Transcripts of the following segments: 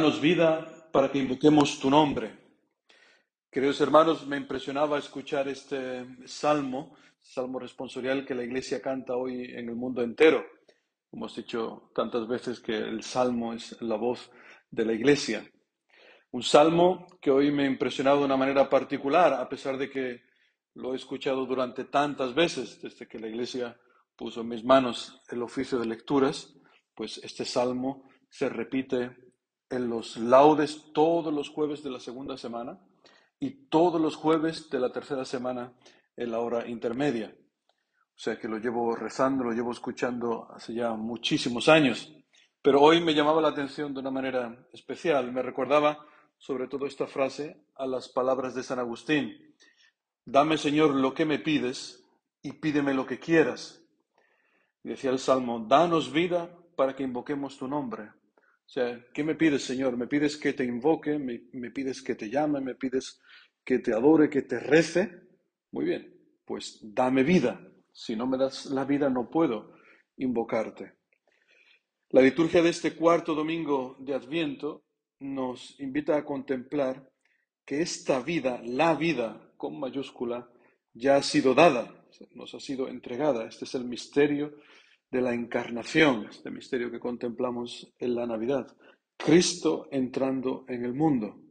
Danos vida para que invoquemos tu nombre. Queridos hermanos, me impresionaba escuchar este salmo, salmo responsorial que la iglesia canta hoy en el mundo entero. Hemos dicho tantas veces que el salmo es la voz de la iglesia. Un salmo que hoy me ha impresionado de una manera particular, a pesar de que lo he escuchado durante tantas veces, desde que la iglesia puso en mis manos el oficio de lecturas, pues este salmo se repite en los laudes todos los jueves de la segunda semana y todos los jueves de la tercera semana en la hora intermedia. O sea que lo llevo rezando, lo llevo escuchando hace ya muchísimos años. Pero hoy me llamaba la atención de una manera especial. Me recordaba sobre todo esta frase a las palabras de San Agustín. Dame, Señor, lo que me pides y pídeme lo que quieras. Y decía el Salmo, danos vida para que invoquemos tu nombre. O sea, ¿qué me pides, Señor? ¿Me pides que te invoque? ¿Me, pides que te llame? ¿Me pides que te adore, que te rece? Muy bien, pues dame vida. Si no me das la vida, no puedo invocarte. La liturgia de este cuarto domingo de Adviento nos invita a contemplar que esta vida, la vida con mayúscula, ya ha sido dada, nos ha sido entregada. Este es el misterio de la encarnación, este misterio que contemplamos en la Navidad. Cristo entrando en el mundo.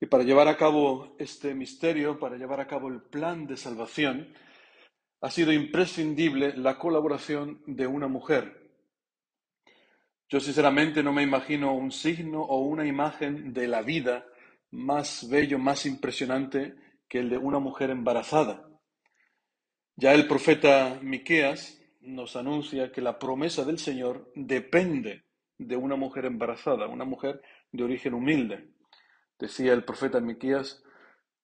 Y para llevar a cabo este misterio, para llevar a cabo el plan de salvación, ha sido imprescindible la colaboración de una mujer. Yo sinceramente no me imagino un signo o una imagen de la vida más bello, más impresionante que el de una mujer embarazada. Ya el profeta Miqueas nos anuncia que la promesa del Señor depende de una mujer embarazada, una mujer de origen humilde. Decía el profeta Miquías,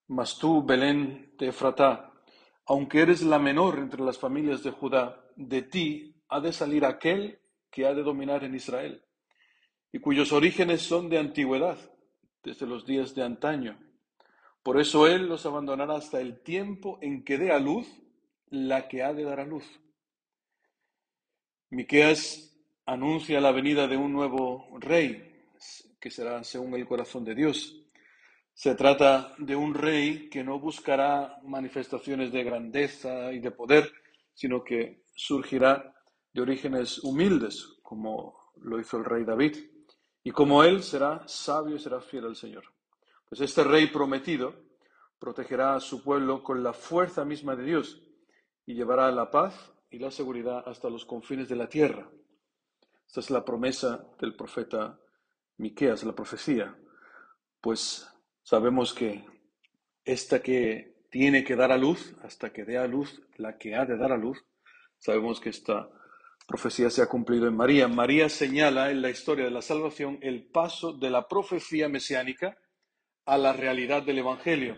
mas tú, Belén de Efratá, aunque eres la menor entre las familias de Judá, de ti ha de salir aquel que ha de dominar en Israel, y cuyos orígenes son de antigüedad, desde los días de antaño. Por eso él los abandonará hasta el tiempo en que dé a luz la que ha de dar a luz. Miqueas anuncia la venida de un nuevo rey, que será según el corazón de Dios. Se trata de un rey que no buscará manifestaciones de grandeza y de poder, sino que surgirá de orígenes humildes, como lo hizo el rey David. Y como él será sabio y será fiel al Señor. Pues este rey prometido protegerá a su pueblo con la fuerza misma de Dios y llevará la paz y la seguridad hasta los confines de la tierra. Esta es la promesa del profeta Miqueas, la profecía. Pues sabemos que esta que tiene que dar a luz, hasta que dé a luz la que ha de dar a luz, sabemos que esta profecía se ha cumplido en María. María señala en la historia de la salvación el paso de la profecía mesiánica a la realidad del Evangelio,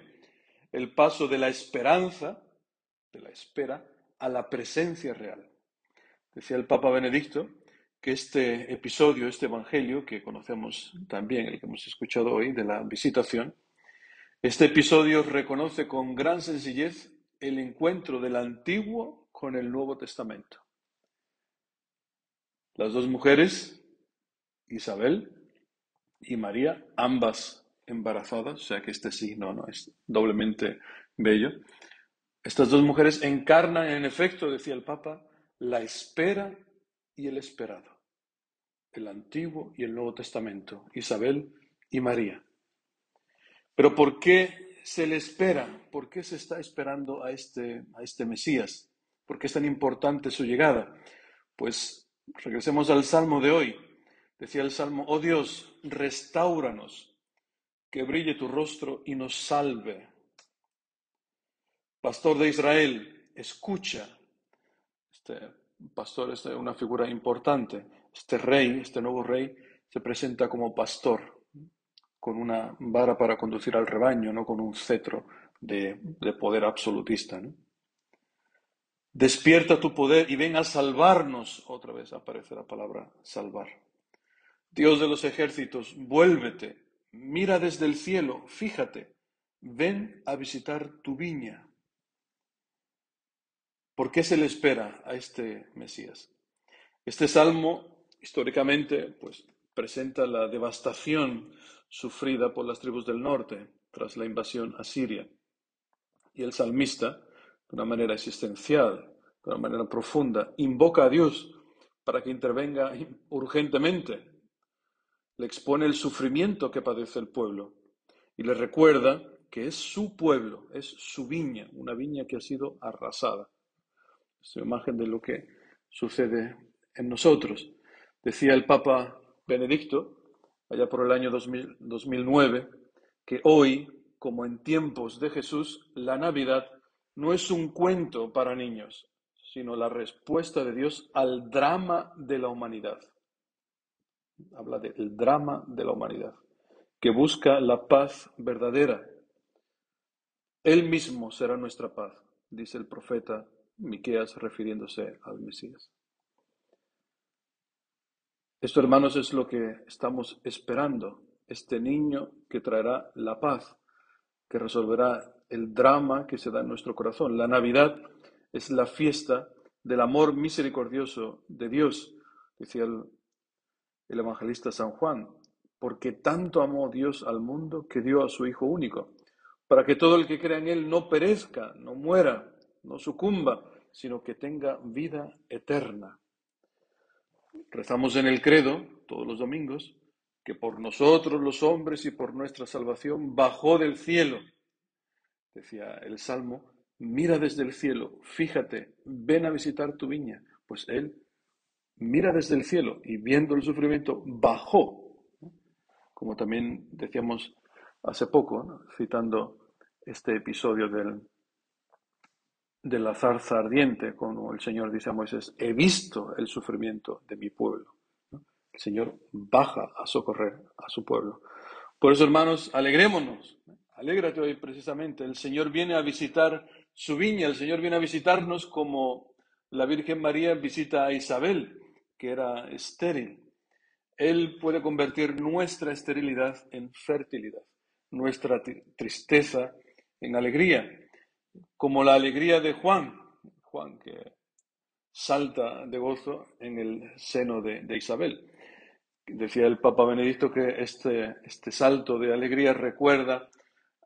el paso de la esperanza, de la espera, a la presencia real. Decía el Papa Benedicto que este episodio, este Evangelio que conocemos también, el que hemos escuchado hoy, de la visitación, este episodio reconoce con gran sencillez el encuentro del Antiguo con el Nuevo Testamento. Las dos mujeres, Isabel y María, ambas embarazadas, o sea que este signo no es doblemente bello, estas dos mujeres encarnan, en efecto, decía el Papa, la espera y el esperado, el Antiguo y el Nuevo Testamento, Isabel y María. Pero ¿por qué se le espera? ¿Por qué se está esperando a este, a este Mesías? ¿Por qué es tan importante su llegada? Pues regresemos al Salmo de hoy. Decía el Salmo, oh Dios, restauranos, que brille tu rostro y nos salve pastor de Israel, escucha. Este pastor es una figura importante. Este rey, este nuevo rey, se presenta como pastor, con una vara para conducir al rebaño, no con un cetro de, poder absolutista. Despierta tu poder y ven a salvarnos. Otra vez aparece la palabra salvar. Dios de los ejércitos, vuélvete, mira desde el cielo, fíjate, ven a visitar tu viña. ¿Por qué se le espera a este Mesías? Este salmo, históricamente, pues presenta la devastación sufrida por las tribus del norte tras la invasión asiria. Y el salmista, de una manera existencial, de una manera profunda, invoca a Dios para que intervenga urgentemente. Le expone el sufrimiento que padece el pueblo y le recuerda que es su pueblo, es su viña, una viña que ha sido arrasada. Es una imagen de lo que sucede en nosotros. Decía el Papa Benedicto, allá por el año 2009, que hoy, como en tiempos de Jesús, la Navidad no es un cuento para niños, sino la respuesta de Dios al drama de la humanidad. Habla del drama de la humanidad, que busca la paz verdadera. Él mismo será nuestra paz, dice el profeta Miqueas refiriéndose al Mesías. Esto, hermanos, es lo que estamos esperando, este niño que traerá la paz, que resolverá el drama que se da en nuestro corazón. La Navidad es la fiesta del amor misericordioso de Dios, decía el, el evangelista San Juan, porque tanto amó Dios al mundo que dio a su Hijo único, para que todo el que crea en Él no perezca, no muera, no sucumba, sino que tenga vida eterna. Rezamos en el credo todos los domingos que por nosotros los hombres y por nuestra salvación bajó del cielo. Decía el Salmo, mira desde el cielo, fíjate, ven a visitar tu viña. Pues él mira desde el cielo y viendo el sufrimiento bajó, como también decíamos hace poco, citando este episodio del, de la zarza ardiente, como el Señor dice a Moisés, he visto el sufrimiento de mi pueblo. El Señor baja a socorrer a su pueblo. Por eso, hermanos, alegrémonos. Alégrate hoy precisamente. El Señor viene a visitar su viña, el Señor viene a visitarnos como la Virgen María visita a Isabel, que era estéril. Él puede convertir nuestra esterilidad en fertilidad, nuestra tristeza en alegría como la alegría de Juan, Juan que salta de gozo en el seno de, Isabel. Decía el Papa Benedicto que este, este salto de alegría recuerda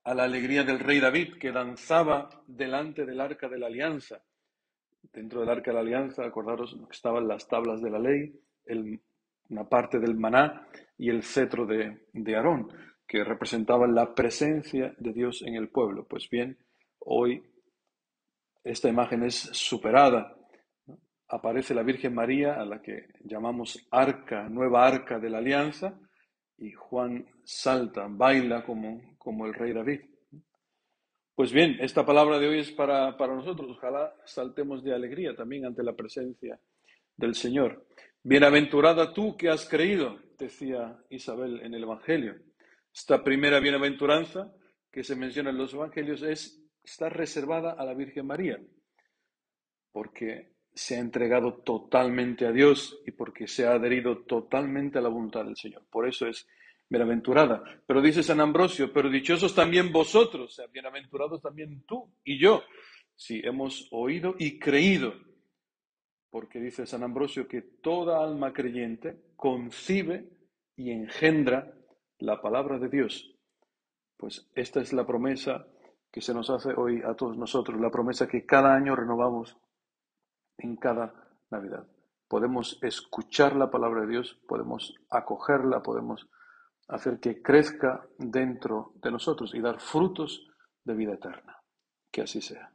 a la alegría del rey David que danzaba delante del arca de la alianza. Dentro del arca de la alianza, acordaros que estaban las tablas de la ley, una parte del maná y el cetro de, de Aarón, que representaban la presencia de Dios en el pueblo. Pues bien, Hoy esta imagen es superada. Aparece la Virgen María, a la que llamamos arca, nueva arca de la alianza, y Juan salta, baila como, como el rey David. Pues bien, esta palabra de hoy es para, para nosotros. Ojalá saltemos de alegría también ante la presencia del Señor. Bienaventurada tú que has creído, decía Isabel en el Evangelio. Esta primera bienaventuranza que se menciona en los Evangelios es está reservada a la Virgen María, porque se ha entregado totalmente a Dios y porque se ha adherido totalmente a la voluntad del Señor. Por eso es bienaventurada. Pero dice San Ambrosio, pero dichosos también vosotros, bienaventurados también tú y yo, si hemos oído y creído. Porque dice San Ambrosio que toda alma creyente concibe y engendra la palabra de Dios. Pues esta es la promesa que se nos hace hoy a todos nosotros, la promesa que cada año renovamos en cada Navidad. Podemos escuchar la palabra de Dios, podemos acogerla, podemos hacer que crezca dentro de nosotros y dar frutos de vida eterna. Que así sea.